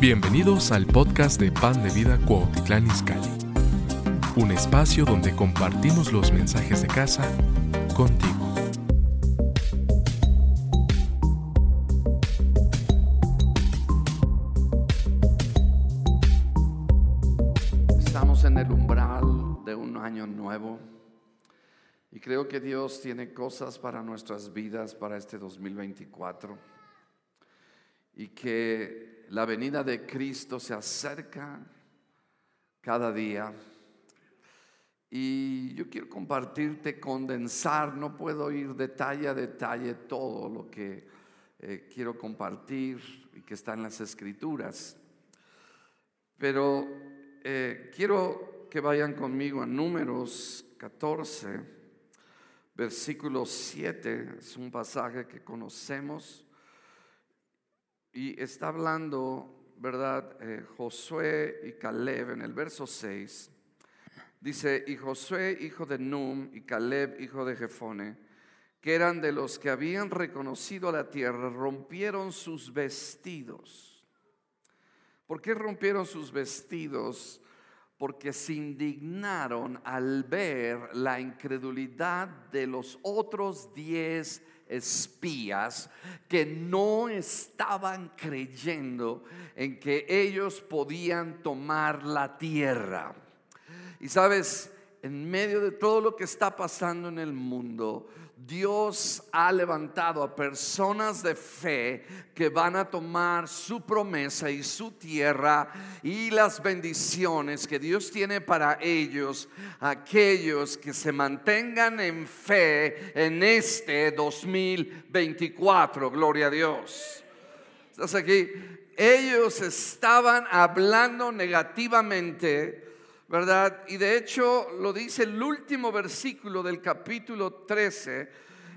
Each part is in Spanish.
Bienvenidos al podcast de Pan de Vida Cuautitlán Izcalli, un espacio donde compartimos los mensajes de casa contigo. Estamos en el umbral de un año nuevo y creo que Dios tiene cosas para nuestras vidas para este 2024 y que la venida de Cristo se acerca cada día. Y yo quiero compartirte, condensar, no puedo ir detalle a detalle todo lo que eh, quiero compartir y que está en las escrituras. Pero eh, quiero que vayan conmigo a números 14, versículo 7, es un pasaje que conocemos. Y está hablando, ¿verdad? Eh, Josué y Caleb en el verso 6. Dice, y Josué, hijo de Num, y Caleb, hijo de Jefone, que eran de los que habían reconocido la tierra, rompieron sus vestidos. ¿Por qué rompieron sus vestidos? Porque se indignaron al ver la incredulidad de los otros diez espías que no estaban creyendo en que ellos podían tomar la tierra. Y sabes, en medio de todo lo que está pasando en el mundo, Dios ha levantado a personas de fe que van a tomar su promesa y su tierra y las bendiciones que Dios tiene para ellos, aquellos que se mantengan en fe en este 2024. Gloria a Dios. ¿Estás aquí? Ellos estaban hablando negativamente ¿verdad? Y de hecho lo dice el último versículo del capítulo 13.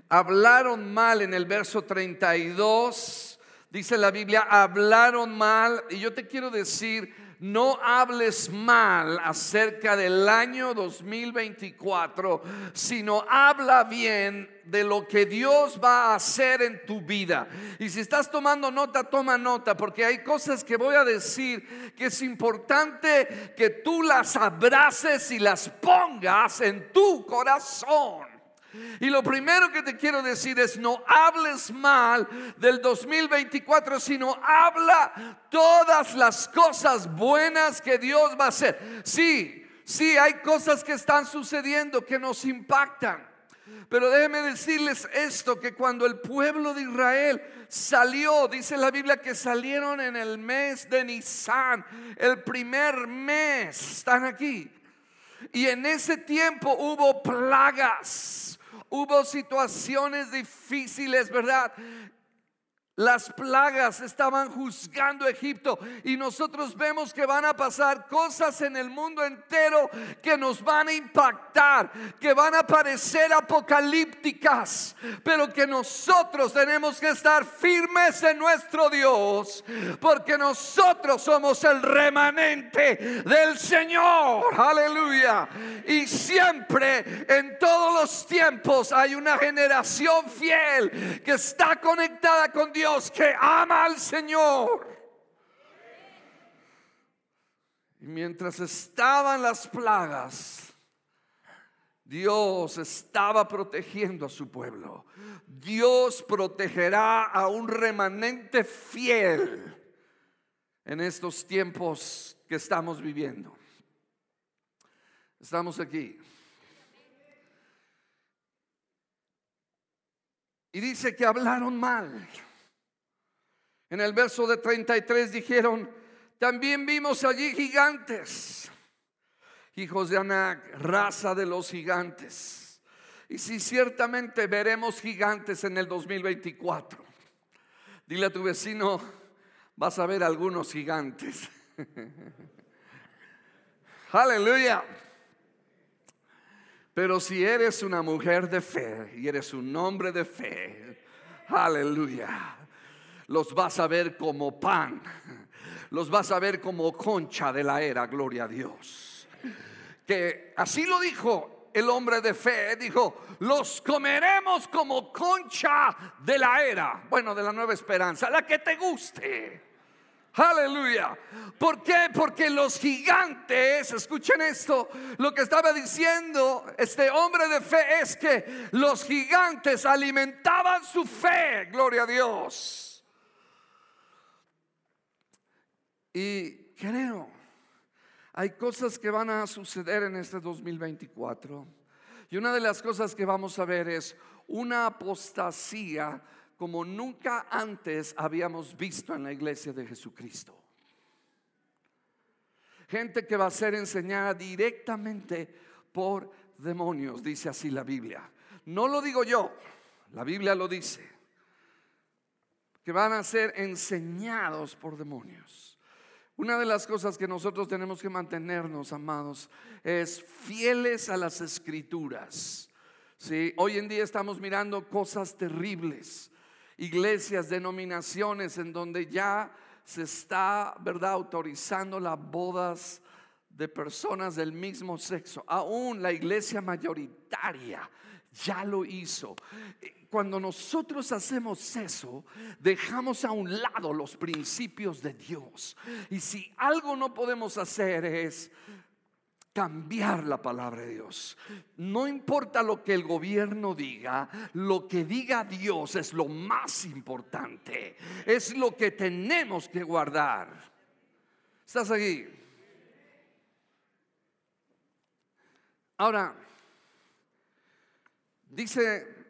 Hablaron mal en el verso 32. Dice la Biblia, hablaron mal. Y yo te quiero decir, no hables mal acerca del año 2024, sino habla bien de lo que Dios va a hacer en tu vida. Y si estás tomando nota, toma nota, porque hay cosas que voy a decir que es importante que tú las abraces y las pongas en tu corazón. Y lo primero que te quiero decir es no hables mal del 2024, sino habla todas las cosas buenas que Dios va a hacer. Sí, sí, hay cosas que están sucediendo que nos impactan. Pero déjeme decirles esto, que cuando el pueblo de Israel salió, dice la Biblia que salieron en el mes de Nisan, el primer mes, están aquí. Y en ese tiempo hubo plagas, hubo situaciones difíciles, ¿verdad? Las plagas estaban juzgando Egipto y nosotros vemos que van a pasar cosas en el mundo entero que nos van a impactar, que van a parecer apocalípticas, pero que nosotros tenemos que estar firmes en nuestro Dios, porque nosotros somos el remanente del Señor. Aleluya. Y siempre, en todos los tiempos, hay una generación fiel que está conectada con Dios Que ama al Señor. Y mientras estaban las plagas, Dios estaba protegiendo a su pueblo. Dios protegerá a un remanente fiel en estos tiempos que estamos viviendo. Estamos aquí. Y dice que hablaron mal. En el verso de 33 dijeron, también vimos allí gigantes, hijos de Anac, raza de los gigantes. Y si ciertamente veremos gigantes en el 2024, dile a tu vecino, vas a ver algunos gigantes. Aleluya. Pero si eres una mujer de fe y eres un hombre de fe, aleluya los vas a ver como pan, los vas a ver como concha de la era, gloria a Dios. Que así lo dijo el hombre de fe, dijo, los comeremos como concha de la era, bueno, de la nueva esperanza, la que te guste. Aleluya. ¿Por qué? Porque los gigantes, escuchen esto, lo que estaba diciendo este hombre de fe es que los gigantes alimentaban su fe, gloria a Dios. Y creo, hay cosas que van a suceder en este 2024. Y una de las cosas que vamos a ver es una apostasía como nunca antes habíamos visto en la iglesia de Jesucristo. Gente que va a ser enseñada directamente por demonios, dice así la Biblia. No lo digo yo, la Biblia lo dice. Que van a ser enseñados por demonios. Una de las cosas que nosotros tenemos que mantenernos, amados, es fieles a las escrituras. ¿Sí? Hoy en día estamos mirando cosas terribles iglesias, denominaciones en donde ya se está, ¿verdad?, autorizando las bodas de personas del mismo sexo. Aún la iglesia mayoritaria ya lo hizo. Cuando nosotros hacemos eso, dejamos a un lado los principios de Dios. Y si algo no podemos hacer es cambiar la palabra de Dios. No importa lo que el gobierno diga, lo que diga Dios es lo más importante. Es lo que tenemos que guardar. ¿Estás aquí? Ahora, dice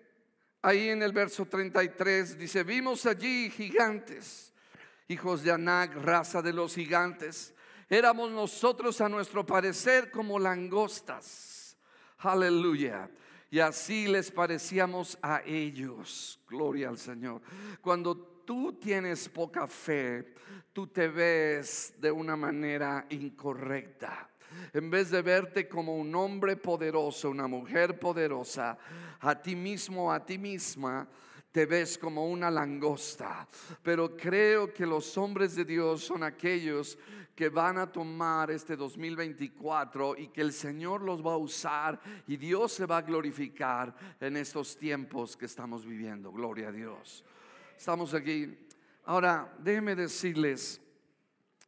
ahí en el verso 33, dice, vimos allí gigantes, hijos de Anak, raza de los gigantes Éramos nosotros a nuestro parecer como langostas. Aleluya. Y así les parecíamos a ellos. Gloria al Señor. Cuando tú tienes poca fe, tú te ves de una manera incorrecta. En vez de verte como un hombre poderoso, una mujer poderosa, a ti mismo, a ti misma, te ves como una langosta. Pero creo que los hombres de Dios son aquellos que van a tomar este 2024 y que el Señor los va a usar y Dios se va a glorificar en estos tiempos que estamos viviendo. Gloria a Dios. Estamos aquí. Ahora, déjenme decirles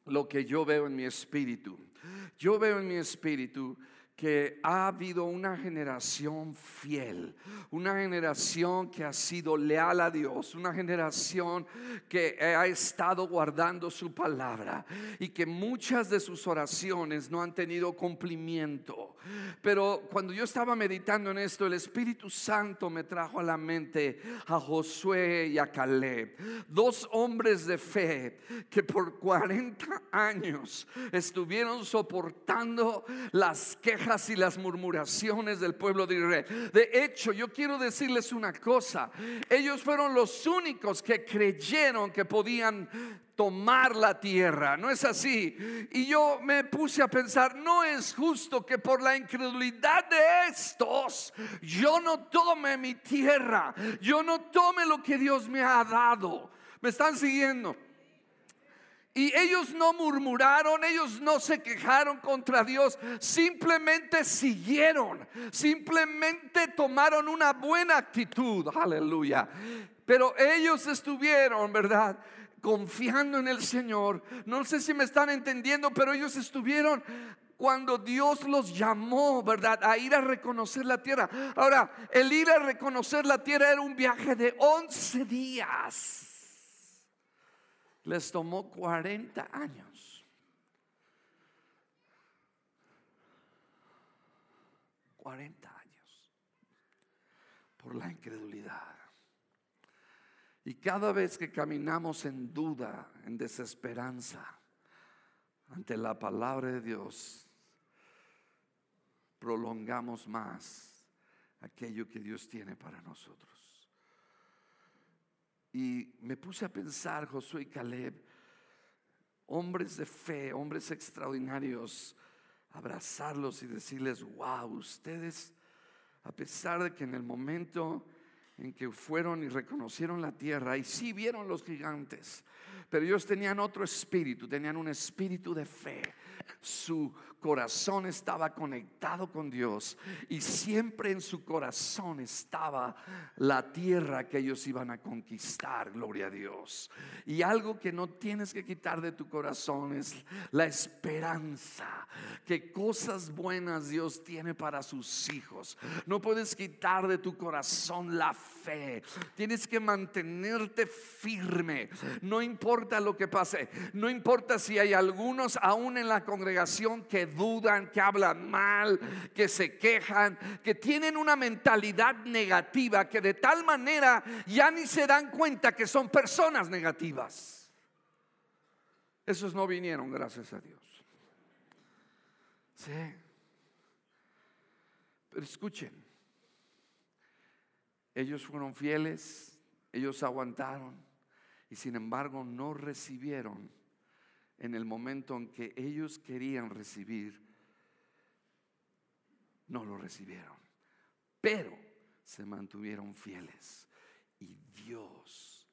lo que yo veo en mi espíritu. Yo veo en mi espíritu que ha habido una generación fiel, una generación que ha sido leal a Dios, una generación que ha estado guardando su palabra y que muchas de sus oraciones no han tenido cumplimiento. Pero cuando yo estaba meditando en esto, el Espíritu Santo me trajo a la mente a Josué y a Caleb, dos hombres de fe que por 40 años estuvieron soportando las quejas y las murmuraciones del pueblo de Israel. De hecho, yo quiero decirles una cosa. Ellos fueron los únicos que creyeron que podían tomar la tierra. No es así. Y yo me puse a pensar, no es justo que por la incredulidad de estos yo no tome mi tierra, yo no tome lo que Dios me ha dado. ¿Me están siguiendo? Y ellos no murmuraron, ellos no se quejaron contra Dios, simplemente siguieron, simplemente tomaron una buena actitud, aleluya. Pero ellos estuvieron, ¿verdad? Confiando en el Señor. No sé si me están entendiendo, pero ellos estuvieron cuando Dios los llamó, ¿verdad? A ir a reconocer la tierra. Ahora, el ir a reconocer la tierra era un viaje de 11 días les tomó 40 años. 40 años por la incredulidad. Y cada vez que caminamos en duda, en desesperanza, ante la palabra de Dios, prolongamos más aquello que Dios tiene para nosotros. Y me puse a pensar, Josué y Caleb, hombres de fe, hombres extraordinarios, abrazarlos y decirles, wow, ustedes, a pesar de que en el momento en que fueron y reconocieron la tierra, y sí vieron los gigantes, Pero ellos tenían otro espíritu, tenían un espíritu de fe. Su corazón estaba conectado con Dios y siempre en su corazón estaba la tierra que ellos iban a conquistar, gloria a Dios. Y algo que no tienes que quitar de tu corazón es la esperanza, que cosas buenas Dios tiene para sus hijos. No puedes quitar de tu corazón la fe, tienes que mantenerte firme, no importa lo que pase, no importa si hay algunos aún en la congregación que dudan, que hablan mal, que se quejan, que tienen una mentalidad negativa, que de tal manera ya ni se dan cuenta que son personas negativas. Esos no vinieron, gracias a Dios. Sí. Pero escuchen, ellos fueron fieles, ellos aguantaron y sin embargo no recibieron en el momento en que ellos querían recibir, no lo recibieron. Pero se mantuvieron fieles. Y Dios,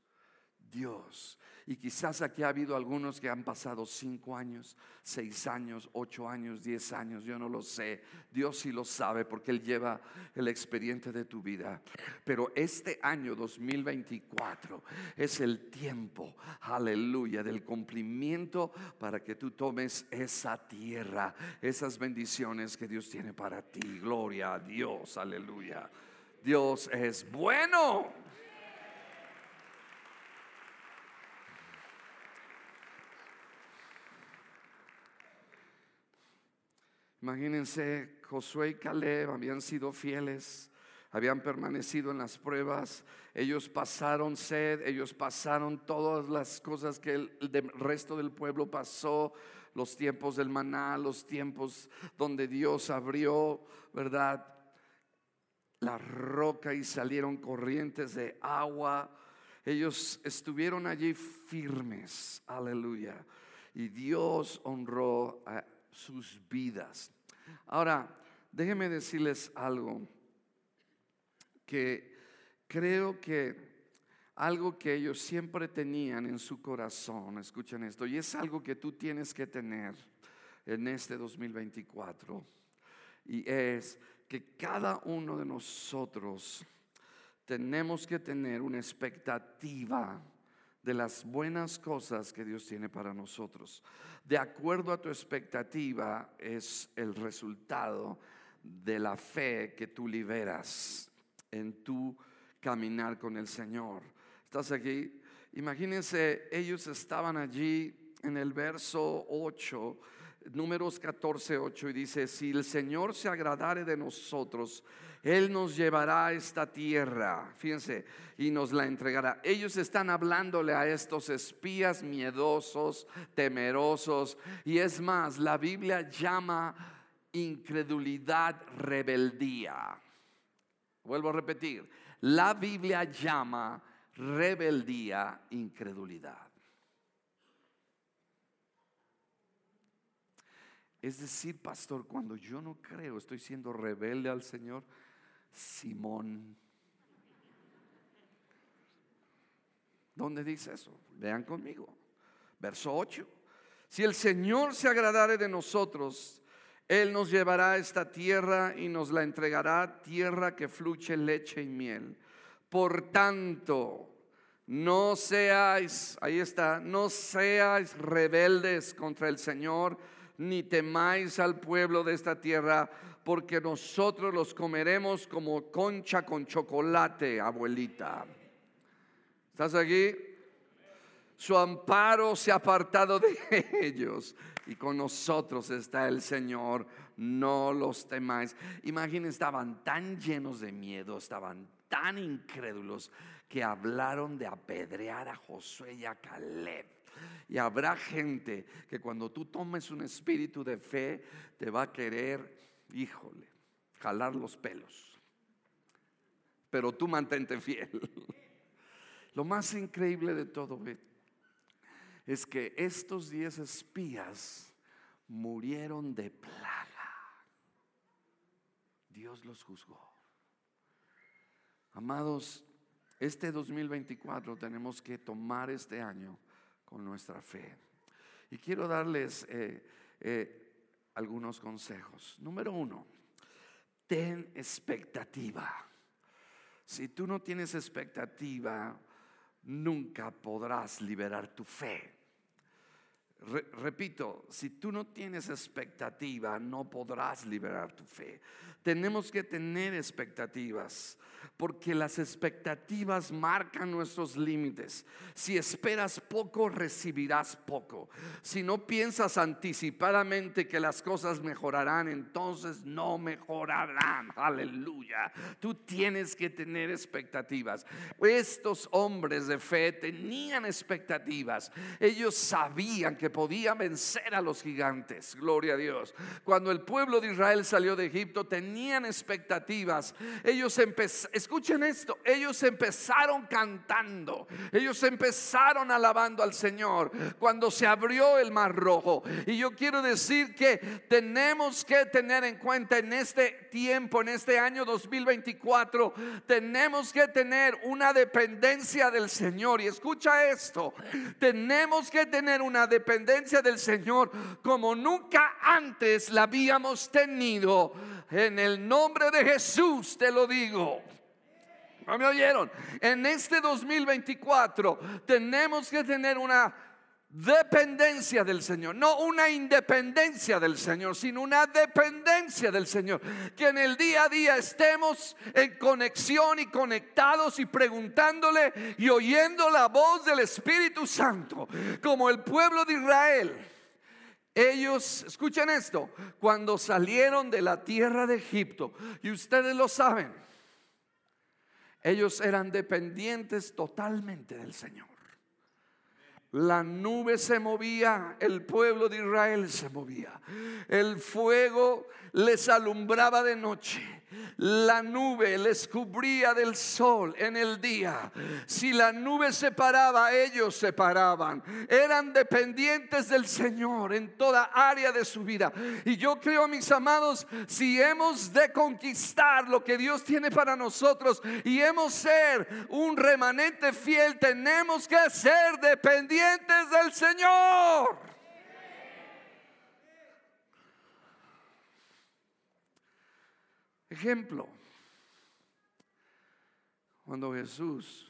Dios y quizás aquí ha habido algunos que han pasado cinco años, seis años, ocho años, diez años, yo no lo sé. Dios sí lo sabe porque Él lleva el expediente de tu vida. Pero este año 2024 es el tiempo, aleluya, del cumplimiento para que tú tomes esa tierra, esas bendiciones que Dios tiene para ti. Gloria a Dios, aleluya. Dios es bueno. Imagínense, Josué y Caleb habían sido fieles, habían permanecido en las pruebas, ellos pasaron sed, ellos pasaron todas las cosas que el, resto del pueblo pasó, los tiempos del maná, los tiempos donde Dios abrió, ¿verdad? La roca y salieron corrientes de agua. Ellos estuvieron allí firmes, aleluya. Y Dios honró a sus vidas. Ahora, déjenme decirles algo que creo que algo que ellos siempre tenían en su corazón, escuchen esto, y es algo que tú tienes que tener en este 2024, y es que cada uno de nosotros tenemos que tener una expectativa de las buenas cosas que Dios tiene para nosotros. De acuerdo a tu expectativa es el resultado de la fe que tú liberas en tu caminar con el Señor. ¿Estás aquí? Imagínense, ellos estaban allí en el verso 8, números 14, 8, y dice, si el Señor se agradare de nosotros, él nos llevará a esta tierra, fíjense, y nos la entregará. Ellos están hablándole a estos espías miedosos, temerosos, y es más, la Biblia llama incredulidad rebeldía. Vuelvo a repetir, la Biblia llama rebeldía incredulidad. Es decir, pastor, cuando yo no creo, estoy siendo rebelde al Señor. Simón. ¿Dónde dice eso? Vean conmigo. Verso 8. Si el Señor se agradare de nosotros, Él nos llevará a esta tierra y nos la entregará, tierra que fluye leche y miel. Por tanto, no seáis, ahí está, no seáis rebeldes contra el Señor, ni temáis al pueblo de esta tierra, porque nosotros los comeremos como concha con chocolate, abuelita. ¿Estás aquí? Su amparo se ha apartado de ellos y con nosotros está el Señor. No los temáis. Imaginen, estaban tan llenos de miedo, estaban tan incrédulos que hablaron de apedrear a Josué y a Caleb. Y habrá gente que cuando tú tomes un espíritu de fe te va a querer híjole, jalar los pelos. Pero tú mantente fiel. Lo más increíble de todo es que estos diez espías murieron de plaga. Dios los juzgó. Amados, este 2024 tenemos que tomar este año con nuestra fe. Y quiero darles eh, eh, algunos consejos. Número uno, ten expectativa. Si tú no tienes expectativa, nunca podrás liberar tu fe. Repito, si tú no tienes expectativa, no podrás liberar tu fe. Tenemos que tener expectativas porque las expectativas marcan nuestros límites. Si esperas poco, recibirás poco. Si no piensas anticipadamente que las cosas mejorarán, entonces no mejorarán. Aleluya. Tú tienes que tener expectativas. Estos hombres de fe tenían expectativas. Ellos sabían que podían vencer a los gigantes. Gloria a Dios. Cuando el pueblo de Israel salió de Egipto, tenían expectativas. Ellos empezaron Escuchen esto, ellos empezaron cantando, ellos empezaron alabando al Señor cuando se abrió el mar rojo. Y yo quiero decir que tenemos que tener en cuenta en este tiempo, en este año 2024, tenemos que tener una dependencia del Señor. Y escucha esto, tenemos que tener una dependencia del Señor como nunca antes la habíamos tenido. En el nombre de Jesús te lo digo. ¿No me oyeron? En este 2024 tenemos que tener una dependencia del Señor, no una independencia del Señor, sino una dependencia del Señor. Que en el día a día estemos en conexión y conectados y preguntándole y oyendo la voz del Espíritu Santo, como el pueblo de Israel. Ellos, escuchen esto, cuando salieron de la tierra de Egipto, y ustedes lo saben, ellos eran dependientes totalmente del Señor. La nube se movía, el pueblo de Israel se movía. El fuego les alumbraba de noche la nube les cubría del sol en el día. Si la nube se paraba, ellos se paraban. Eran dependientes del Señor en toda área de su vida. Y yo creo, mis amados, si hemos de conquistar lo que Dios tiene para nosotros y hemos ser un remanente fiel, tenemos que ser dependientes del Señor. Ejemplo, cuando Jesús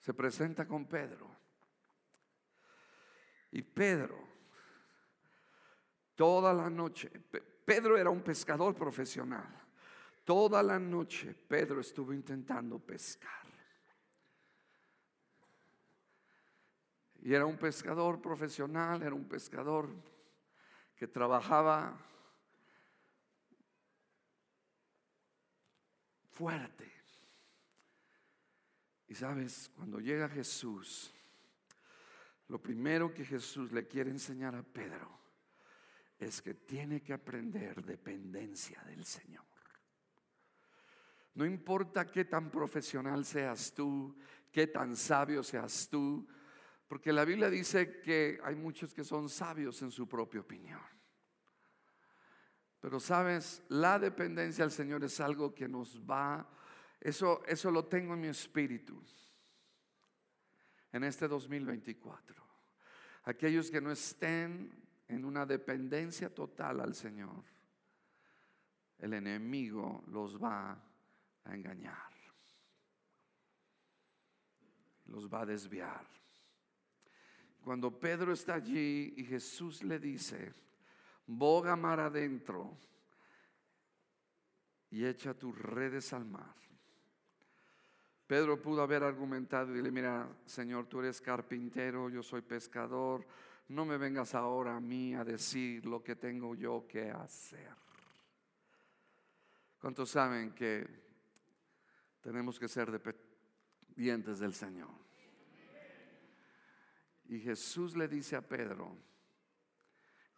se presenta con Pedro y Pedro toda la noche, Pedro era un pescador profesional, toda la noche Pedro estuvo intentando pescar. Y era un pescador profesional, era un pescador que trabajaba fuerte. Y sabes, cuando llega Jesús, lo primero que Jesús le quiere enseñar a Pedro es que tiene que aprender dependencia del Señor. No importa qué tan profesional seas tú, qué tan sabio seas tú, porque la Biblia dice que hay muchos que son sabios en su propia opinión. Pero sabes, la dependencia al Señor es algo que nos va, eso, eso lo tengo en mi espíritu en este 2024. Aquellos que no estén en una dependencia total al Señor, el enemigo los va a engañar, los va a desviar. Cuando Pedro está allí y Jesús le dice, boga mar adentro y echa tus redes al mar. Pedro pudo haber argumentado y dile, mira, Señor, tú eres carpintero, yo soy pescador, no me vengas ahora a mí a decir lo que tengo yo que hacer. ¿Cuántos saben que tenemos que ser dependientes del Señor? Y Jesús le dice a Pedro,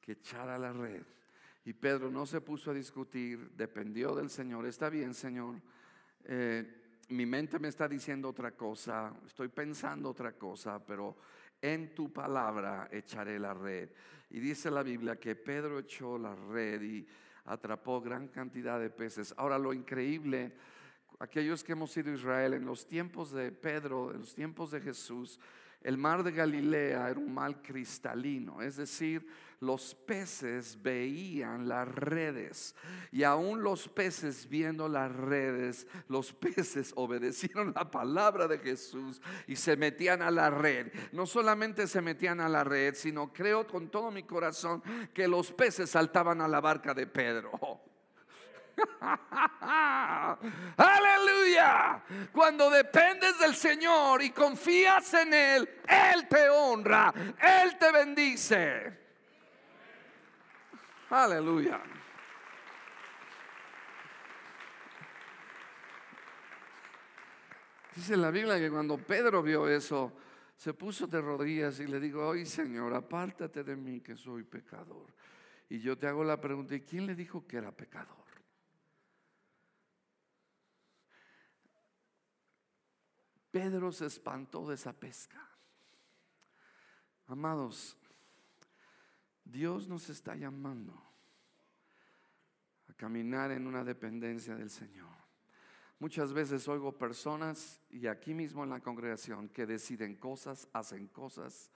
que echara la red. Y Pedro no se puso a discutir, dependió del Señor. Está bien, Señor. Eh, mi mente me está diciendo otra cosa, estoy pensando otra cosa, pero en tu palabra echaré la red. Y dice la Biblia que Pedro echó la red y atrapó gran cantidad de peces. Ahora lo increíble aquellos que hemos ido a Israel, en los tiempos de Pedro, en los tiempos de Jesús, el mar de Galilea era un mar cristalino, es decir, los peces veían las redes y aún los peces viendo las redes, los peces obedecieron la palabra de Jesús y se metían a la red. No solamente se metían a la red, sino creo con todo mi corazón que los peces saltaban a la barca de Pedro. Aleluya. Cuando dependes del Señor y confías en Él, Él te honra, Él te bendice. Aleluya. Dice la Biblia que cuando Pedro vio eso, se puso de rodillas y le dijo, ay Señor, apártate de mí que soy pecador. Y yo te hago la pregunta, ¿y quién le dijo que era pecador? Pedro se espantó de esa pesca. Amados, Dios nos está llamando a caminar en una dependencia del Señor. Muchas veces oigo personas y aquí mismo en la congregación que deciden cosas, hacen cosas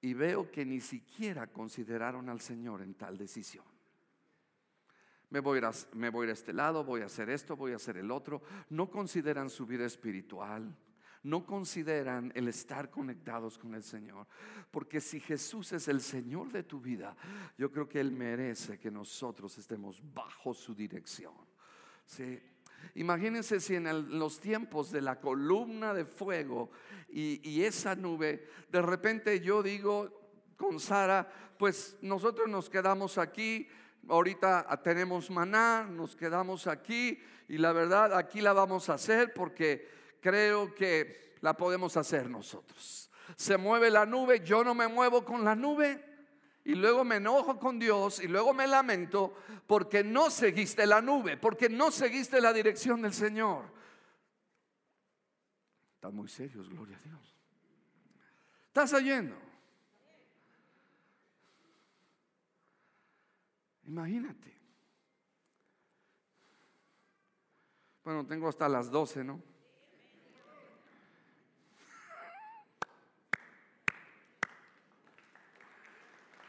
y veo que ni siquiera consideraron al Señor en tal decisión. Me voy, a, me a este lado, voy a hacer esto, voy a hacer el otro. No consideran su vida espiritual. No consideran el estar conectados con el Señor. Porque si Jesús es el Señor de tu vida, yo creo que Él merece que nosotros estemos bajo su dirección. ¿Sí? Imagínense si en los tiempos de la columna de fuego y, y, esa nube, de repente yo digo con Sara, pues nosotros nos quedamos aquí, ahorita tenemos maná, nos quedamos aquí y la verdad aquí la vamos a hacer porque creo que la podemos hacer nosotros. Se mueve la nube, yo no me muevo con la nube y luego me enojo con Dios y luego me lamento porque no seguiste la nube, porque no seguiste la dirección del Señor. Están muy serios, gloria a Dios. ¿Estás oyendo? Imagínate. Bueno, tengo hasta las 12, ¿no?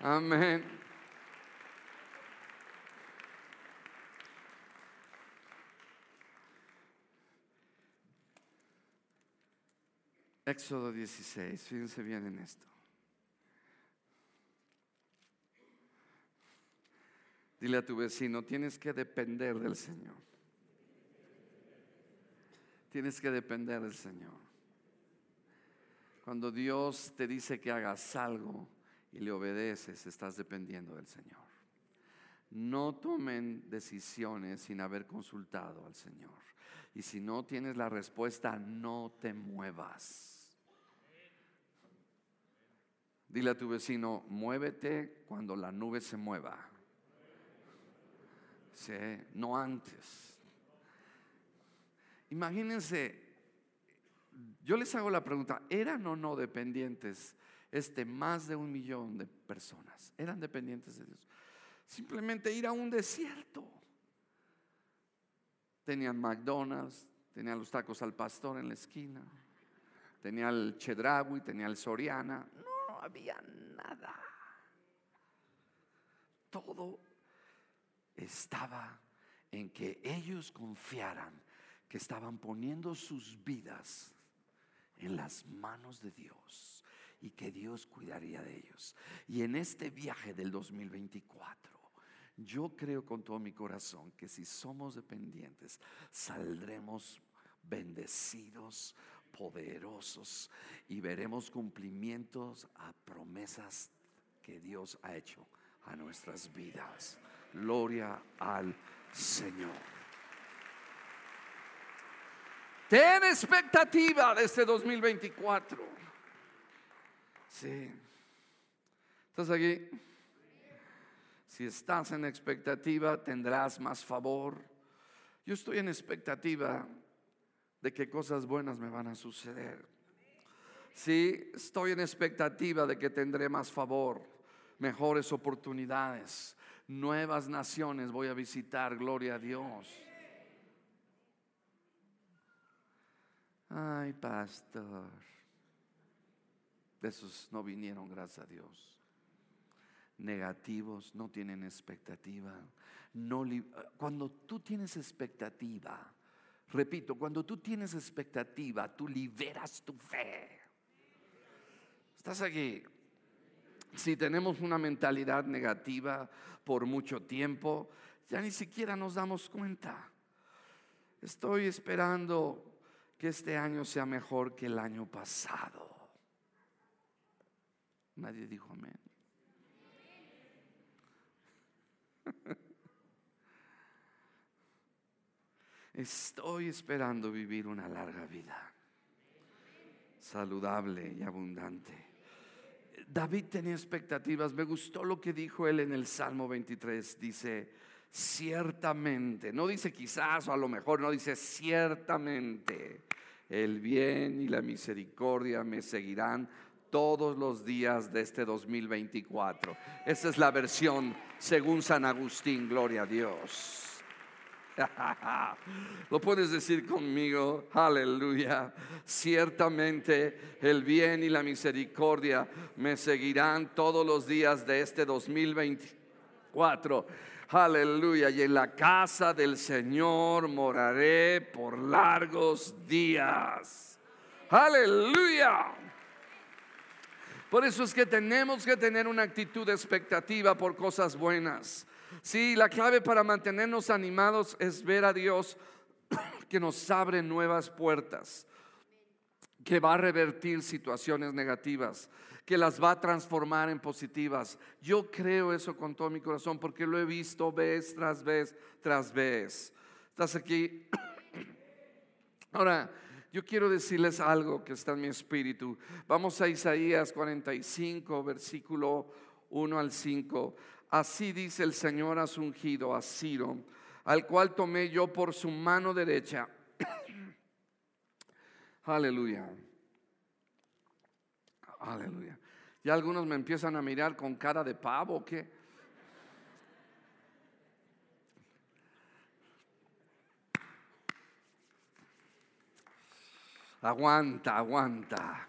Amén. Éxodo 16, fíjense bien en esto. Dile a tu vecino, tienes que depender del Señor. Tienes que depender del Señor. Cuando Dios te dice que hagas algo y le obedeces, estás dependiendo del Señor. No tomen decisiones sin haber consultado al Señor. Y si no tienes la respuesta, no te muevas. Dile a tu vecino, muévete cuando la nube se mueva no antes. Imagínense, yo les hago la pregunta, ¿eran o no dependientes este más de un millón de personas? ¿Eran dependientes de Dios? Simplemente ir a un desierto. Tenían McDonald's, tenían los tacos al pastor en la esquina, tenía el Chedraui, tenía el Soriana, no había nada. Todo estaba en que ellos confiaran que estaban poniendo sus vidas en las manos de Dios y que Dios cuidaría de ellos. Y en este viaje del 2024, yo creo con todo mi corazón que si somos dependientes, saldremos bendecidos, poderosos y veremos cumplimientos a promesas que Dios ha hecho a nuestras vidas. Gloria al Señor. Ten expectativa de este 2024. Sí. ¿Estás aquí? Si estás en expectativa, tendrás más favor. Yo estoy en expectativa de que cosas buenas me van a suceder. Sí, estoy en expectativa de que tendré más favor, mejores oportunidades nuevas naciones voy a visitar, gloria a Dios. Ay, pastor. De esos no vinieron, gracias a Dios. Negativos, no tienen expectativa. No cuando tú tienes expectativa, repito, cuando tú tienes expectativa, tú liberas tu fe. Estás aquí. Si tenemos una mentalidad negativa por mucho tiempo, ya ni siquiera nos damos cuenta. Estoy esperando que este año sea mejor que el año pasado. Nadie dijo amén. Estoy esperando vivir una larga vida, saludable y abundante. David tenía expectativas. Me gustó lo que dijo él en el Salmo 23. Dice, ciertamente, no dice quizás o a lo mejor, no dice ciertamente, el bien y la misericordia me seguirán todos los días de este 2024. Esa es la versión según San Agustín, gloria a Dios. Lo puedes decir conmigo, aleluya. Ciertamente el bien y la misericordia me seguirán todos los días de este 2024 Aleluya. Y en la casa del Señor moraré por largos días. Aleluya. Por eso es que tenemos que tener una actitud de expectativa por cosas buenas. Sí, la clave para mantenernos animados es ver a Dios que nos abre nuevas puertas, que va a revertir situaciones negativas que las va a transformar en positivas. Yo creo eso con todo mi corazón porque lo he visto vez tras vez tras vez. ¿Estás aquí? Ahora, yo quiero decirles algo que está en mi espíritu. Vamos a Isaías 45, versículo 1 al 5. Así dice el Señor a ungido, a Ciro, al cual tomé yo por su mano derecha. Aleluya. Aleluya. Ya algunos me empiezan a mirar con cara de pavo, ¿qué? Aguanta, aguanta.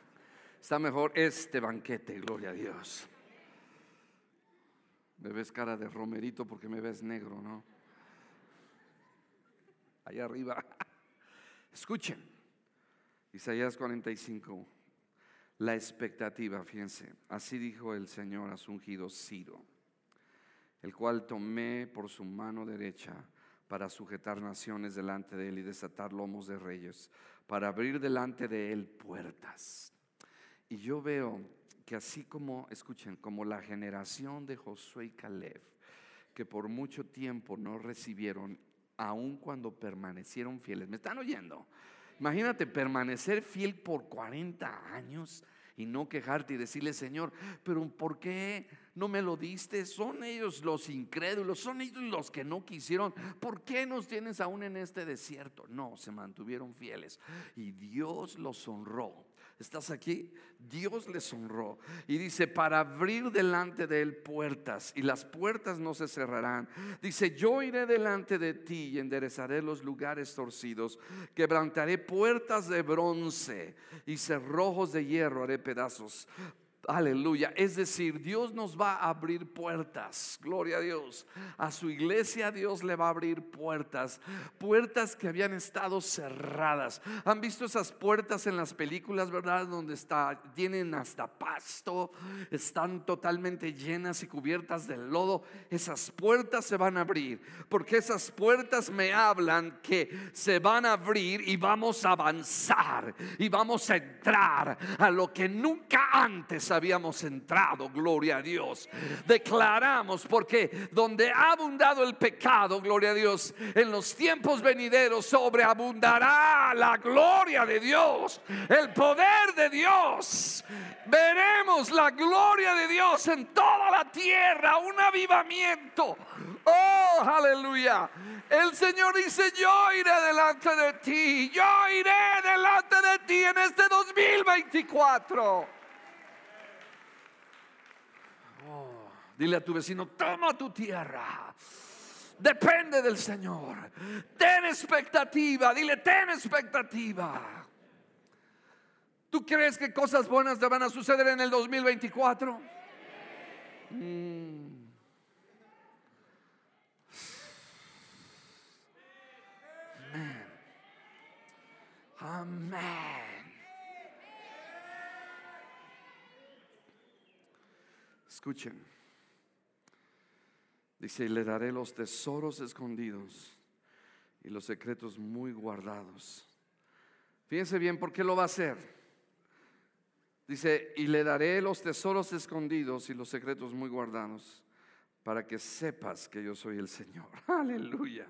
Está mejor este banquete, gloria a Dios. Me ves cara de romerito porque me ves negro, ¿no? Allá arriba. Escuchen. Isaías 45 la expectativa, fíjense, así dijo el Señor a su ungido Ciro, el cual tomé por su mano derecha para sujetar naciones delante de él y desatar lomos de reyes, para abrir delante de él puertas. Y yo veo que así como, escuchen, como la generación de Josué y Caleb, que por mucho tiempo no recibieron, aun cuando permanecieron fieles, ¿me están oyendo? Imagínate permanecer fiel por 40 años y no quejarte y decirle, Señor, pero ¿por qué no me lo diste? Son ellos los incrédulos, son ellos los que no quisieron. ¿Por qué nos tienes aún en este desierto? No, se mantuvieron fieles y Dios los honró. ¿Estás aquí? Dios les honró y dice, para abrir delante de él puertas y las puertas no se cerrarán. Dice, yo iré delante de ti y enderezaré los lugares torcidos, quebrantaré puertas de bronce y cerrojos de hierro haré pedazos Aleluya. Es decir, Dios nos va a abrir puertas. Gloria a Dios. A su iglesia Dios le va a abrir puertas. Puertas que habían estado cerradas. ¿Han visto esas puertas en las películas, verdad? Donde está, tienen hasta pasto. Están totalmente llenas y cubiertas de lodo. Esas puertas se van a abrir. Porque esas puertas me hablan que se van a abrir y vamos a avanzar. Y vamos a entrar a lo que nunca antes habíamos entrado, gloria a Dios. Declaramos porque donde ha abundado el pecado, gloria a Dios, en los tiempos venideros sobreabundará la gloria de Dios, el poder de Dios. Veremos la gloria de Dios en toda la tierra, un avivamiento. Oh, aleluya. El Señor dice, yo iré delante de ti, yo iré delante de ti en este 2024. Dile a tu vecino, toma tu tierra. Depende del Señor. Ten expectativa. Dile, ten expectativa. ¿Tú crees que cosas buenas te van a suceder en el 2024? Mm. Amén. Escuchen. Dice, y le daré los tesoros escondidos y los secretos muy guardados. Fíjense bien, ¿por qué lo va a hacer? Dice, y le daré los tesoros escondidos y los secretos muy guardados para que sepas que yo soy el Señor. Aleluya.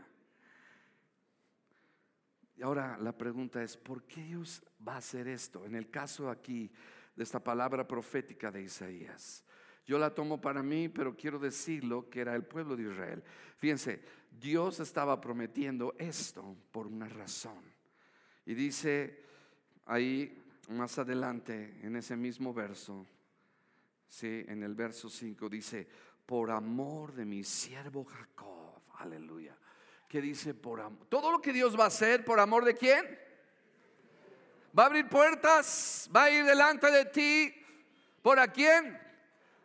Y ahora la pregunta es, ¿por qué Dios va a hacer esto? En el caso aquí de esta palabra profética de Isaías. Yo la tomo para mí, pero quiero decirlo que era el pueblo de Israel. Fíjense, Dios estaba prometiendo esto por una razón. Y dice ahí más adelante, en ese mismo verso, ¿sí? en el verso 5, dice, por amor de mi siervo Jacob, aleluya. ¿Qué dice por amor? Todo lo que Dios va a hacer, ¿por amor de quién? Va a abrir puertas, va a ir delante de ti. ¿Por a quién?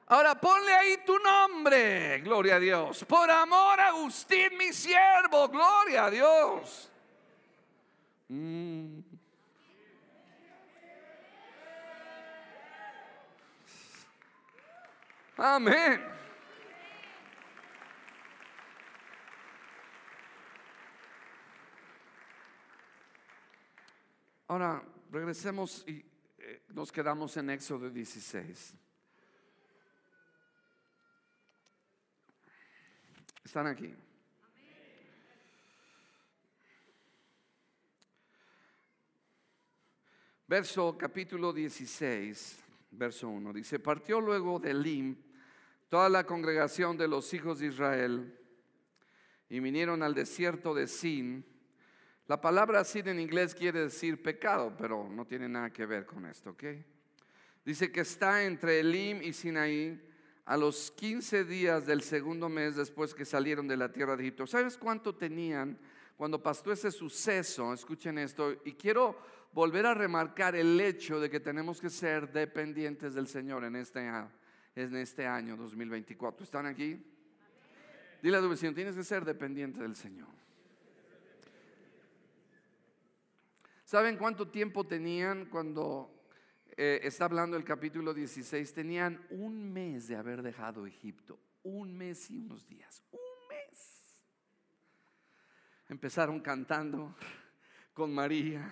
Ahora ponle ahí tu nombre, gloria a Dios. Por amor a Agustín, mi siervo, gloria a Dios. Mm. Amén. Ahora, regresemos y eh, nos quedamos en Éxodo 16. Están aquí. Verso capítulo 16, verso 1. Dice, partió luego de Lim toda la congregación de los hijos de Israel y vinieron al desierto de Sin. La palabra Sin en inglés quiere decir pecado, pero no tiene nada que ver con esto, ¿ok? Dice que está entre Elim y Sinaí a los 15 días del segundo mes después que salieron de la tierra de Egipto. ¿Sabes cuánto tenían cuando pasó ese suceso? Escuchen esto. Y quiero volver a remarcar el hecho de que tenemos que ser dependientes del Señor en este, en este año 2024. ¿Están aquí? Dile a tu vecino, tienes que ser dependiente del Señor. ¿Saben cuánto tiempo tenían cuando eh, está hablando el capítulo 16, tenían un mes de haber dejado Egipto, un mes y unos días, un mes. Empezaron cantando con María,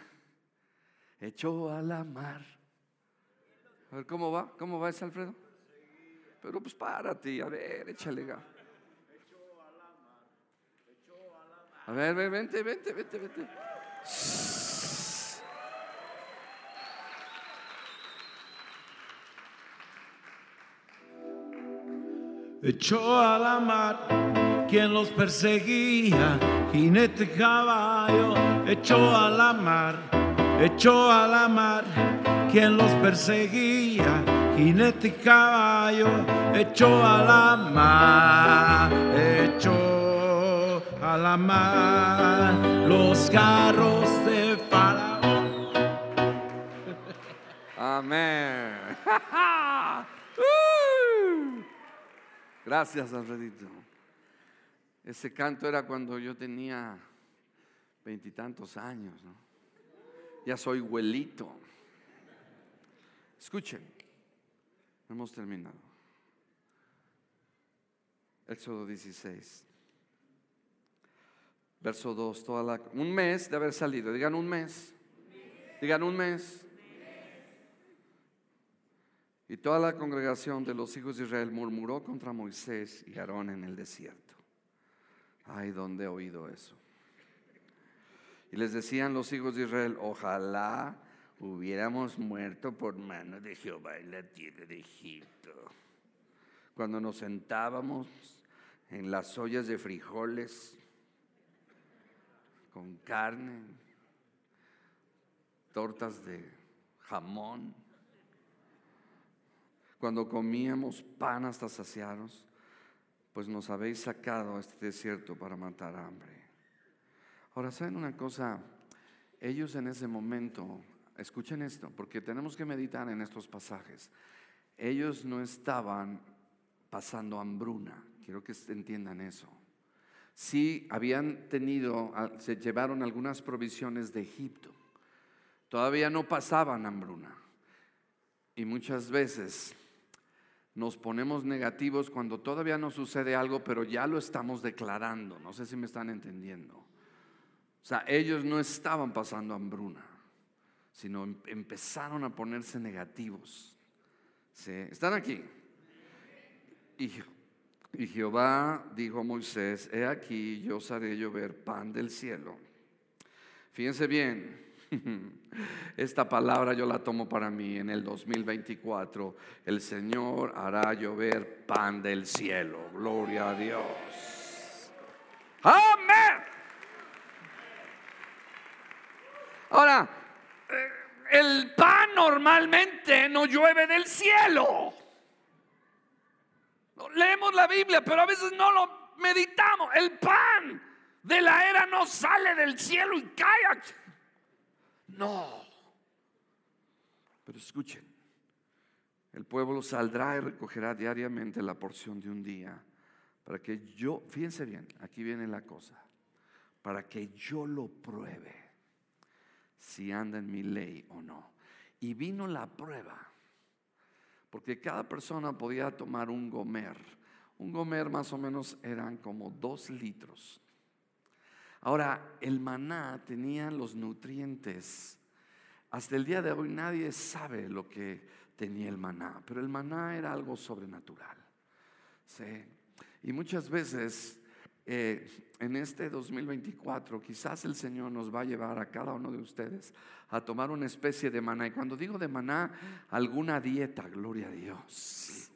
echó a la mar. A ver, ¿cómo va? ¿Cómo va ese Alfredo? Pero pues párate, a ver, échale gas. A ver, vente, vente, vente, vente. Echó a la mar quien los perseguía, jinete caballo, echó a la mar, echó a la mar quien los perseguía, jinete caballo, echó a la mar, echó a la mar los carros de Faraón. Amén. Gracias, Alfredito. Ese canto era cuando yo tenía veintitantos años, ¿no? Ya soy huelito. Escuchen, hemos terminado. Éxodo 16. Verso 2, toda la, un mes de haber salido. Digan un mes. Digan un mes. Y toda la congregación de los hijos de Israel murmuró contra Moisés y Aarón en el desierto. Ay, ¿dónde he oído eso? Y les decían los hijos de Israel, ojalá hubiéramos muerto por mano de Jehová en la tierra de Egipto. Cuando nos sentábamos en las ollas de frijoles con carne, tortas de jamón cuando comíamos pan hasta saciarnos, pues nos habéis sacado a este desierto para matar hambre. Ahora, ¿saben una cosa? Ellos en ese momento escuchen esto, porque tenemos que meditar en estos pasajes. Ellos no estaban pasando hambruna, quiero que entiendan eso. Sí, habían tenido, se llevaron algunas provisiones de Egipto. Todavía no pasaban hambruna. Y muchas veces nos ponemos negativos cuando todavía no sucede algo, pero ya lo estamos declarando. No sé si me están entendiendo. O sea, ellos no estaban pasando hambruna, sino em, empezaron a ponerse negativos. ¿Sí? ¿Están aquí? Y, y Jehová dijo a Moisés, he aquí yo os haré llover pan del cielo. Fíjense bien, esta palabra yo la tomo para mí en el 2024. El Señor hará llover pan del cielo. Gloria a Dios. Amén. Ahora, eh, el pan normalmente no llueve del cielo. Leemos la Biblia, pero a veces no lo meditamos. El pan de la era no sale del cielo y cae. No. Pero escuchen, el pueblo saldrá y recogerá diariamente la porción de un día para que yo, fíjense bien, aquí viene la cosa, para que yo lo pruebe si anda en mi ley o no. Y vino la prueba, porque cada persona podía tomar un gomer. Un gomer más o menos eran como dos litros. Ahora, el maná tenía los nutrientes. Hasta el día de hoy nadie sabe lo que tenía el maná, pero el maná era algo sobrenatural. Y muchas veces eh, en este 2024 quizás el Señor nos va a llevar a cada uno de ustedes a tomar una especie de maná. Y cuando digo de maná, alguna dieta, gloria a Dios.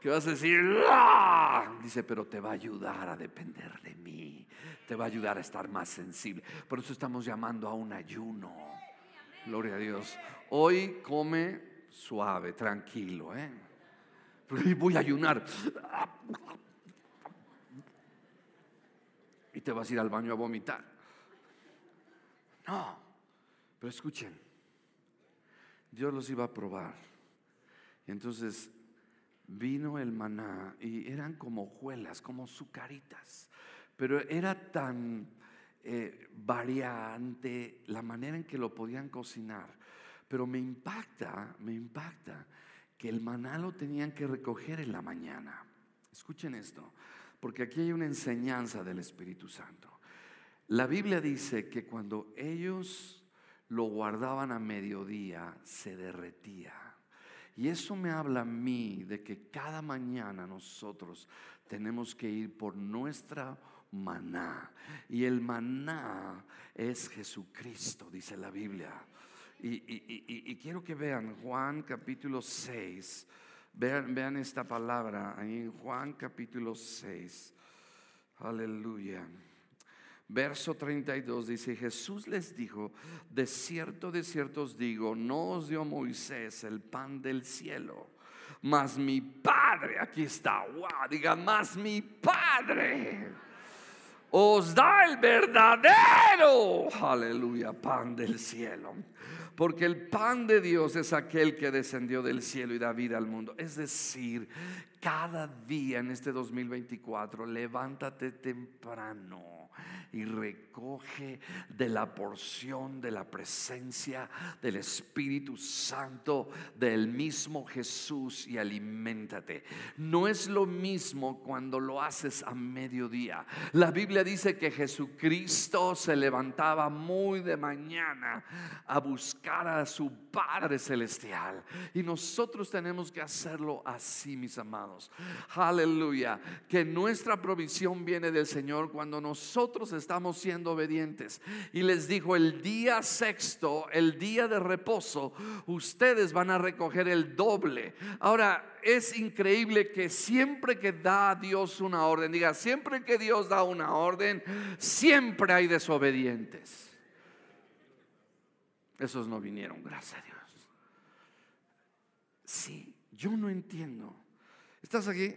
Que vas a decir, ¡Ah! dice, pero te va a ayudar a depender de mí, te va a ayudar a estar más sensible. Por eso estamos llamando a un ayuno. Gloria a Dios. Hoy come suave, tranquilo, ¿eh? voy a ayunar y te vas a ir al baño a vomitar. No, pero escuchen, Dios los iba a probar. Entonces vino el maná y eran como hojuelas, como sucaritas, pero era tan eh, variante la manera en que lo podían cocinar. Pero me impacta, me impacta que el maná lo tenían que recoger en la mañana. Escuchen esto porque aquí hay una enseñanza del Espíritu Santo. La Biblia dice que cuando ellos lo guardaban a mediodía, se derretía. Y eso me habla a mí de que cada mañana nosotros tenemos que ir por nuestra maná. Y el maná es Jesucristo, dice la Biblia. Y, quiero que vean Juan capítulo 6 Vean, esta palabra ahí en Juan capítulo 6. Aleluya. Verso 32 dice, Jesús les dijo, de cierto, de cierto os digo, no os dio Moisés el pan del cielo, mas mi Padre, aquí está, wow, diga, mas mi Padre os da el verdadero, aleluya, pan del cielo. Porque el pan de Dios es aquel que descendió del cielo y da vida al mundo. Es decir, cada día en este 2024, levántate temprano y recoge de la porción de la presencia del Espíritu Santo del mismo Jesús y aliméntate. No es lo mismo cuando lo haces a mediodía. La Biblia dice que Jesucristo se levantaba muy de mañana a buscar a su Padre Celestial. Y nosotros tenemos que hacerlo así, mis amados. Aleluya. Que nuestra provisión viene del Señor cuando nosotros estamos siendo obedientes. Y les dijo, el día sexto, el día de reposo, ustedes van a recoger el doble. Ahora, es increíble que siempre que da Dios una orden, diga, siempre que Dios da una orden, siempre hay desobedientes. Esos no vinieron, gracias a Dios. Sí, yo no entiendo. ¿Estás aquí?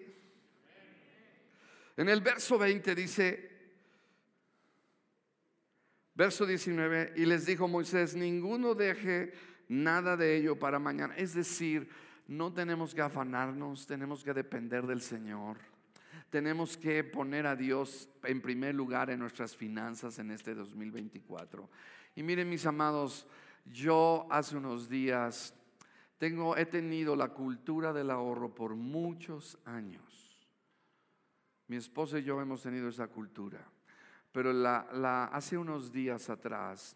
En el verso 20 dice, Verso 19, y les dijo Moisés, ninguno deje nada de ello para mañana. Es decir, no tenemos que afanarnos, tenemos que depender del Señor. Tenemos que poner a Dios en primer lugar en nuestras finanzas en este 2024. Y miren mis amados, yo hace unos días tengo, he tenido la cultura del ahorro por muchos años. Mi esposa y yo hemos tenido esa cultura. Pero la, hace unos días atrás,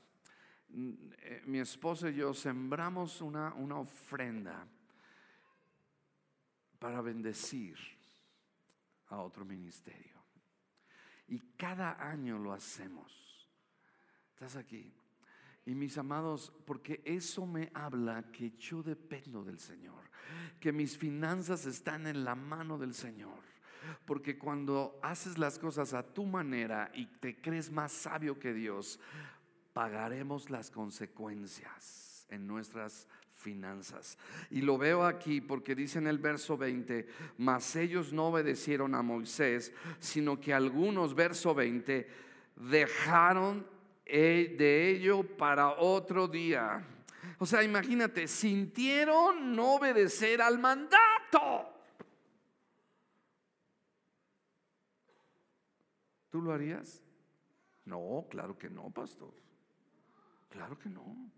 mm, eh, mi esposa y yo sembramos una, una ofrenda para bendecir a otro ministerio. Y cada año lo hacemos. ¿Estás aquí? Y mis amados, porque eso me habla que yo dependo del Señor, que mis finanzas están en la mano del Señor. Porque cuando haces las cosas a tu manera y te crees más sabio que Dios, pagaremos las consecuencias en nuestras finanzas. Y lo veo aquí porque dice en el verso 20, mas ellos no obedecieron a Moisés, sino que algunos, verso 20, dejaron e, de ello para otro día. O sea, imagínate, sintieron no obedecer al mandato. ¿Tú lo harías? No, claro que no, pastor. Claro que no.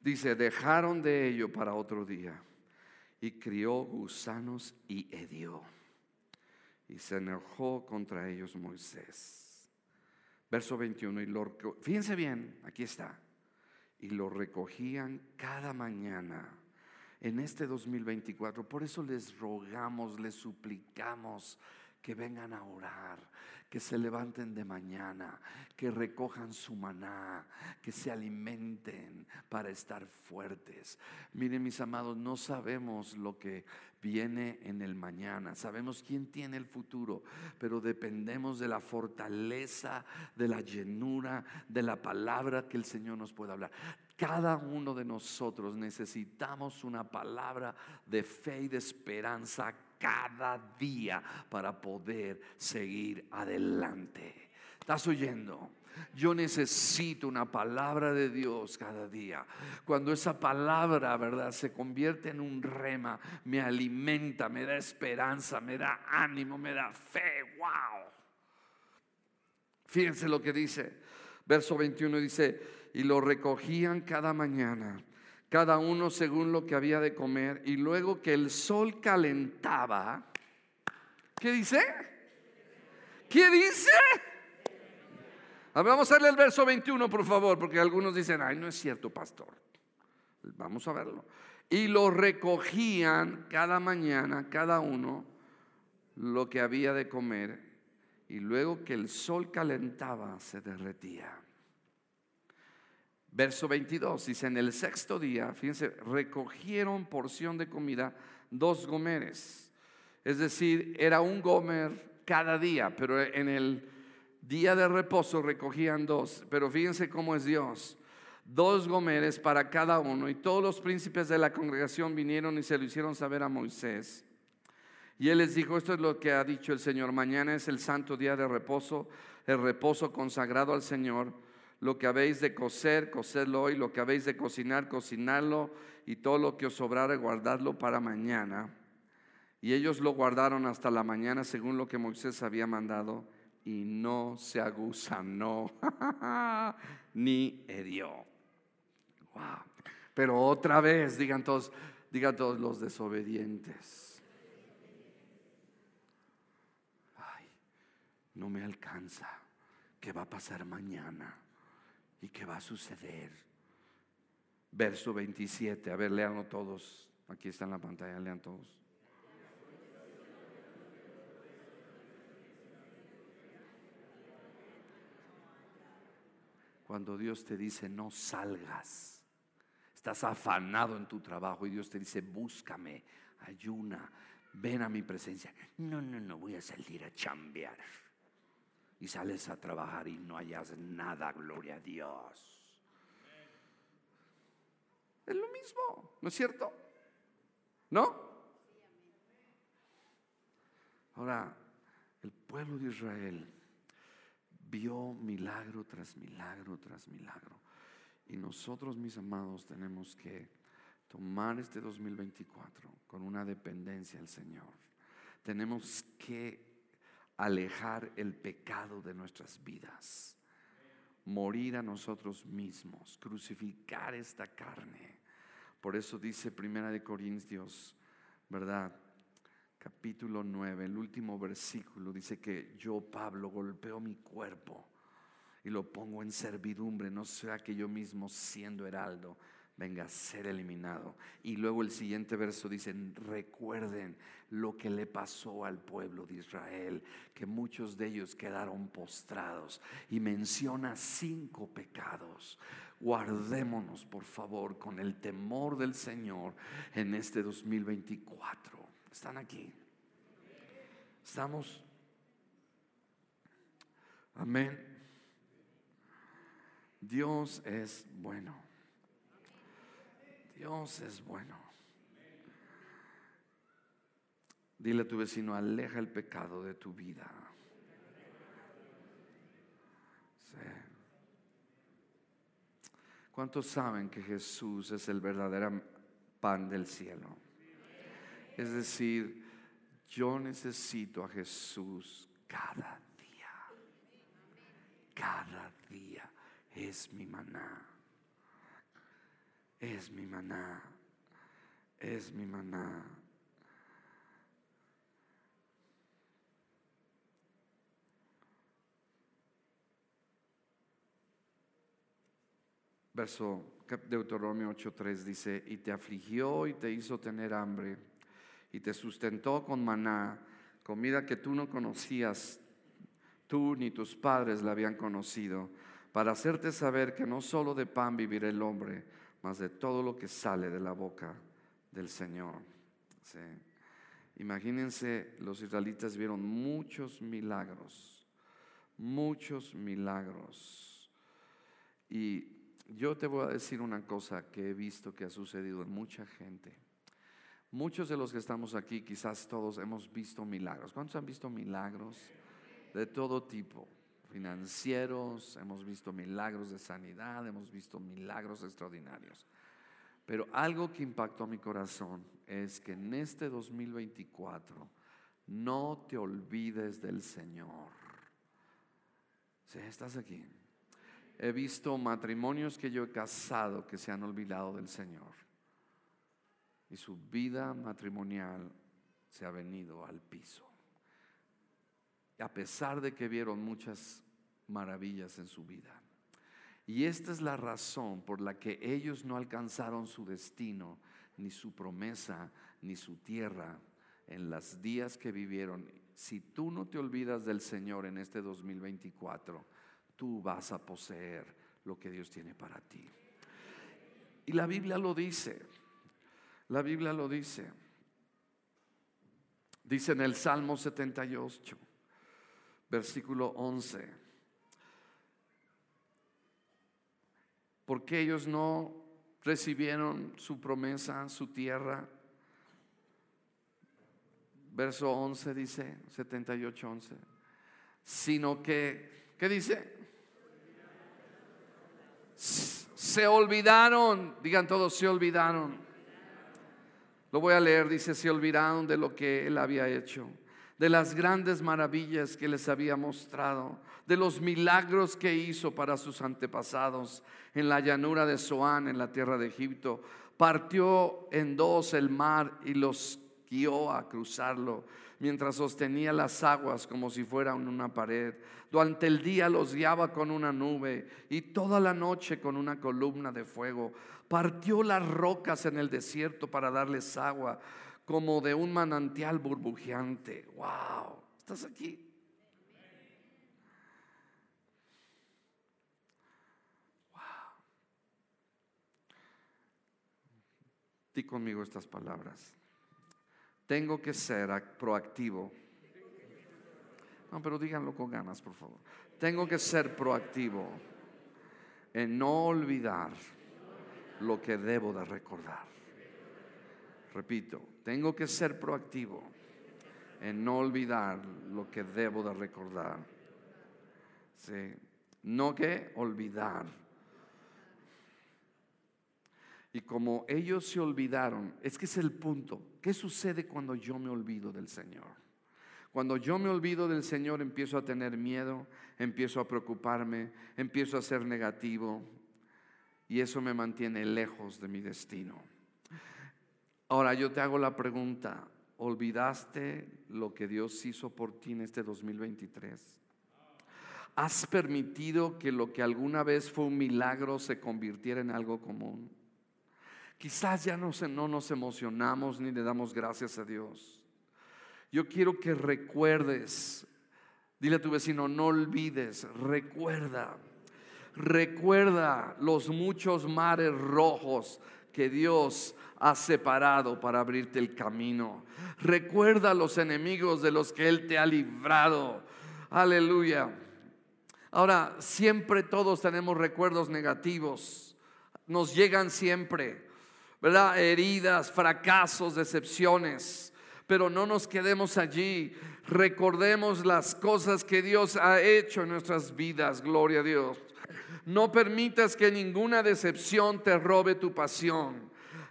Dice, dejaron de ello para otro día y crió gusanos y hedió. Y se enojó contra ellos Moisés. Verso 21, y lo, fíjense bien, aquí está. Y lo recogían cada mañana en este 2024. Por eso les rogamos, les suplicamos que vengan a orar, que se levanten de mañana, que recojan su maná, que se alimenten para estar fuertes. Miren mis amados, no sabemos lo que viene en el mañana, sabemos quién tiene el futuro, pero dependemos de la fortaleza, de la llenura, de la palabra que el Señor nos puede hablar. Cada uno de nosotros necesitamos una palabra de fe y de esperanza cada día para poder seguir adelante. ¿Estás oyendo? Yo necesito una palabra de Dios cada día. Cuando esa palabra, ¿verdad?, se convierte en un rema, me alimenta, me da esperanza, me da ánimo, me da fe. ¡Wow! Fíjense lo que dice. Verso 21 dice, y lo recogían cada mañana cada uno según lo que había de comer, y luego que el sol calentaba, ¿qué dice? ¿Qué dice? vamos a leer el verso 21, por favor, porque algunos dicen, ay, no es cierto, pastor. Vamos a verlo. Y lo recogían cada mañana, cada uno, lo que había de comer, y luego que el sol calentaba, se derretía. Verso 22 dice, en el sexto día, fíjense, recogieron porción de comida dos gomeres. Es decir, era un gomer cada día, pero en el día de reposo recogían dos. Pero fíjense cómo es Dios. Dos gomeres para cada uno. Y todos los príncipes de la congregación vinieron y se lo hicieron saber a Moisés. Y él les dijo, esto es lo que ha dicho el Señor. Mañana es el santo día de reposo, el reposo consagrado al Señor lo que habéis de coser, coserlo hoy, lo que habéis de cocinar, cocinarlo, y todo lo que os sobrare, guardadlo para mañana. Y ellos lo guardaron hasta la mañana según lo que Moisés había mandado, y no se agusanó ni herió. Wow. Pero otra vez, digan todos, digan todos los desobedientes. Ay, no me alcanza. ¿Qué va a pasar mañana? ¿Y qué va a suceder? Verso 27, a ver, leanlo todos. Aquí está en la pantalla, lean todos. Cuando Dios te dice no salgas, estás afanado en tu trabajo y Dios te dice búscame, ayuna, ven a mi presencia. No, no, no voy a salir a chambear y sales a trabajar y no hayas nada, gloria a Dios. Es lo mismo, ¿no es cierto? ¿No? Ahora, el pueblo de Israel vio milagro tras milagro tras milagro. Y nosotros, mis amados, tenemos que tomar este 2024 con una dependencia al Señor. Tenemos que alejar el pecado de nuestras vidas, morir a nosotros mismos, crucificar esta carne. Por eso dice Primera de Corintios, ¿verdad? Capítulo 9, el último versículo dice que yo Pablo golpeo mi cuerpo y lo pongo en servidumbre, no sea que yo mismo siendo heraldo venga a ser eliminado. Y luego el siguiente verso dice, recuerden lo que le pasó al pueblo de Israel, que muchos de ellos quedaron postrados. Y menciona cinco pecados. Guardémonos, por favor, con el temor del Señor en este 2024. ¿Están aquí? ¿Estamos? Amén. Dios es bueno. Dios es bueno. Dile a tu vecino, aleja el pecado de tu vida. ¿Cuántos saben que Jesús es el verdadero pan del cielo? Es decir, yo necesito a Jesús cada día. Cada día es mi maná. Es mi maná. Es mi maná. Verso Deuteronomio 8:3 dice, y te afligió y te hizo tener hambre, y te sustentó con maná, comida que tú no conocías, tú ni tus padres la habían conocido para hacerte saber que no solo de pan vivirá el hombre, de todo lo que sale de la boca del Señor. Imagínense, los israelitas vieron muchos milagros, muchos milagros. Y yo te voy a decir una cosa que he visto que ha sucedido en mucha gente. Muchos de los que estamos aquí, quizás todos hemos visto milagros. ¿Cuántos han visto milagros? De todo tipo financieros, hemos visto milagros de sanidad, hemos visto milagros extraordinarios. Pero algo que impactó mi corazón es que en este 2024 no te olvides del Señor. Si estás aquí. He visto matrimonios que yo he casado que se han olvidado del Señor. Y su vida matrimonial se ha venido al piso a pesar de que vieron muchas maravillas en su vida. Y esta es la razón por la que ellos no alcanzaron su destino, ni su promesa, ni su tierra en los días que vivieron. Si tú no te olvidas del Señor en este 2024, tú vas a poseer lo que Dios tiene para ti. Y la Biblia lo dice, la Biblia lo dice. Dice en el Salmo 78, versículo 11. Porque ellos no recibieron su promesa, su tierra. Verso 11 dice, 78, 11. Sino que, ¿qué dice? Se olvidaron, digan todos, se olvidaron. Lo voy a leer, dice, se olvidaron de lo que él había hecho de las grandes maravillas que les había mostrado, de los milagros que hizo para sus antepasados en la llanura de Zoán, en la tierra de Egipto. Partió en dos el mar y los guió a cruzarlo, mientras sostenía las aguas como si fueran una pared. Durante el día los guiaba con una nube y toda la noche con una columna de fuego. Partió las rocas en el desierto para darles agua como de un manantial burbujeante. ¡Wow! ¿Estás aquí? ¡Wow! Di conmigo estas palabras. Tengo que ser proactivo. No, pero díganlo con ganas, por favor. Tengo que ser proactivo en no olvidar lo que debo de recordar. Repito, tengo que ser proactivo en no olvidar lo que debo de recordar. Sí. No que olvidar. Y como ellos se olvidaron, es que es el punto. ¿Qué sucede cuando yo me olvido del Señor? Cuando yo me olvido del Señor empiezo a tener miedo, empiezo a preocuparme, empiezo a ser negativo y eso me mantiene lejos de mi destino. Ahora yo te hago la pregunta, ¿olvidaste lo que Dios hizo por ti en este 2023? ¿Has permitido que lo que alguna vez fue un milagro se convirtiera en algo común? Quizás ya no, no nos emocionamos ni le damos gracias a Dios. Yo quiero que recuerdes, dile a tu vecino, no olvides, recuerda, recuerda los muchos mares rojos que Dios ha separado para abrirte el camino. Recuerda los enemigos de los que Él te ha librado. Aleluya. Ahora, siempre todos tenemos recuerdos negativos. Nos llegan siempre, ¿verdad? Heridas, fracasos, decepciones. Pero no nos quedemos allí. Recordemos las cosas que Dios ha hecho en nuestras vidas. Gloria a Dios. No permitas que ninguna decepción te robe tu pasión.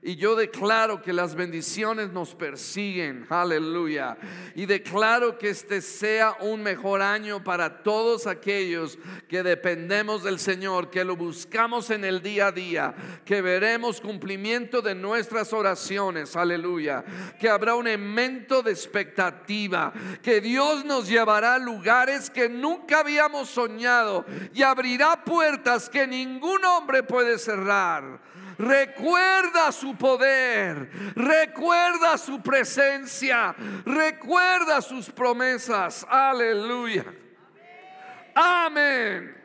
Y yo declaro que las bendiciones nos persiguen, aleluya. Y declaro que este sea un mejor año para todos aquellos que dependemos del Señor, que lo buscamos en el día a día, que veremos cumplimiento de nuestras oraciones, aleluya. Que habrá un elemento de expectativa, que Dios nos llevará a lugares que nunca habíamos soñado y abrirá puertas que ningún hombre puede cerrar. Recuerda su poder, recuerda su presencia, recuerda sus promesas. Aleluya. Amén.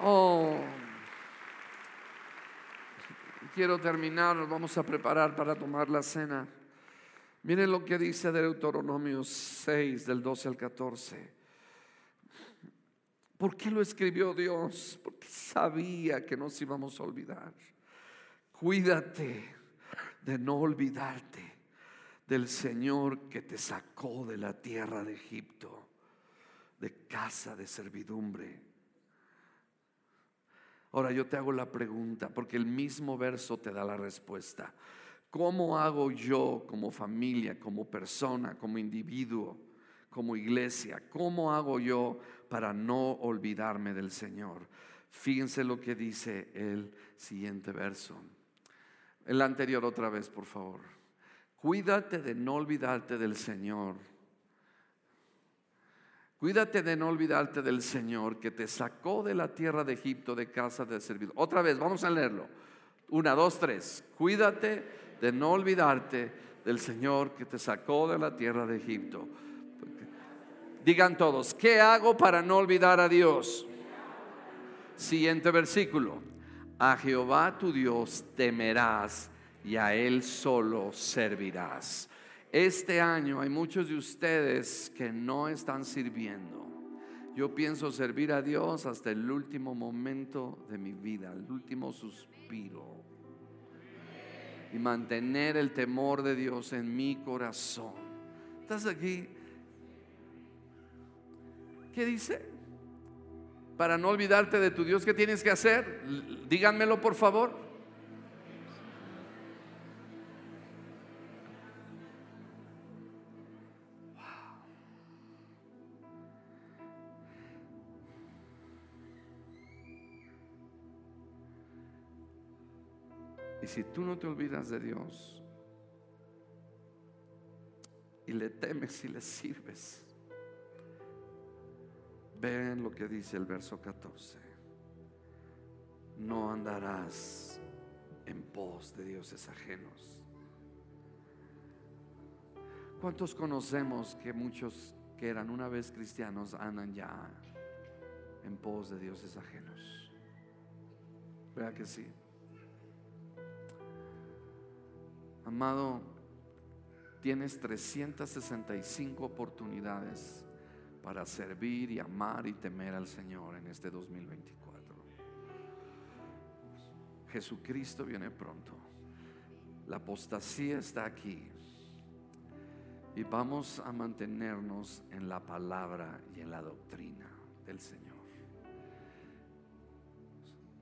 Oh. Quiero terminar, nos vamos a preparar para tomar la cena. Miren lo que dice Deuteronomio 6 del 12 al 14. ¿Por qué lo escribió Dios? Porque sabía que nos íbamos a olvidar. Cuídate de no olvidarte del Señor que te sacó de la tierra de Egipto, de casa de servidumbre. Ahora yo te hago la pregunta, porque el mismo verso te da la respuesta. ¿Cómo hago yo como familia, como persona, como individuo, como iglesia? ¿Cómo hago yo para no olvidarme del Señor. Fíjense lo que dice el siguiente verso. El anterior otra vez, por favor. Cuídate de no olvidarte del Señor. Cuídate de no olvidarte del Señor que te sacó de la tierra de Egipto de casa de servidor. Otra vez, vamos a leerlo. Una, dos, tres. Cuídate de no olvidarte del Señor que te sacó de la tierra de Egipto Digan todos, ¿qué hago para no olvidar a Dios? Siguiente versículo. A Jehová tu Dios temerás y a Él solo servirás. Este año hay muchos de ustedes que no están sirviendo. Yo pienso servir a Dios hasta el último momento de mi vida, el último suspiro. Y mantener el temor de Dios en mi corazón. ¿Estás aquí? ¿Qué dice? Para no olvidarte de tu Dios, ¿qué tienes que hacer? Díganmelo por favor. Y si tú no te olvidas de Dios y le temes y le sirves, Ven lo que dice el verso 14. No andarás en pos de dioses ajenos. ¿Cuántos conocemos que muchos que eran una vez cristianos andan ya en pos de dioses ajenos? Vea que sí. Amado, tienes 365 oportunidades para servir y amar y temer al Señor en este 2024. Jesucristo viene pronto. La apostasía está aquí. Y vamos a mantenernos en la palabra y en la doctrina del Señor.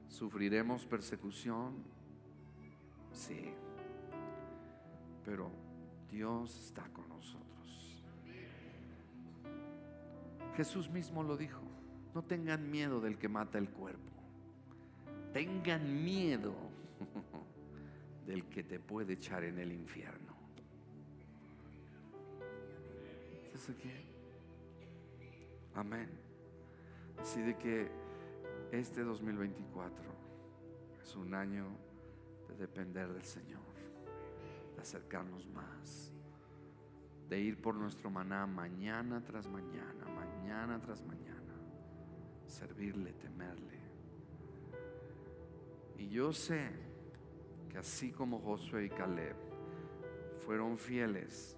¿Sufriremos persecución? Sí. Pero Dios está con nosotros. Jesús mismo lo dijo. No tengan miedo del que mata el cuerpo. Tengan miedo del que te puede echar en el infierno. ¿Estás aquí? Amén. Así de que este 2024 es un año de depender del Señor, de acercarnos más, de ir por nuestro maná mañana tras mañana, mañana tras mañana, servirle, temerle. Y yo sé que así como Josué y Caleb fueron fieles,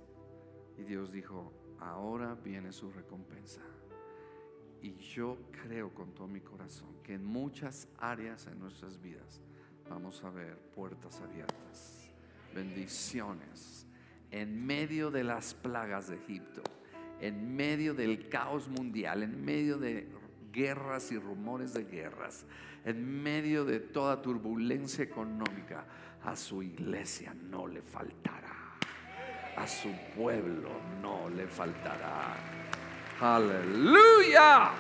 y Dios dijo, ahora viene su recompensa. Y yo creo con todo mi corazón que en muchas áreas en nuestras vidas vamos a ver puertas abiertas, bendiciones, en medio de las plagas de Egipto, en medio del caos mundial, en medio de guerras y rumores de guerras, en medio de toda turbulencia económica, a su iglesia no le faltará a su pueblo no le faltará. Aleluya.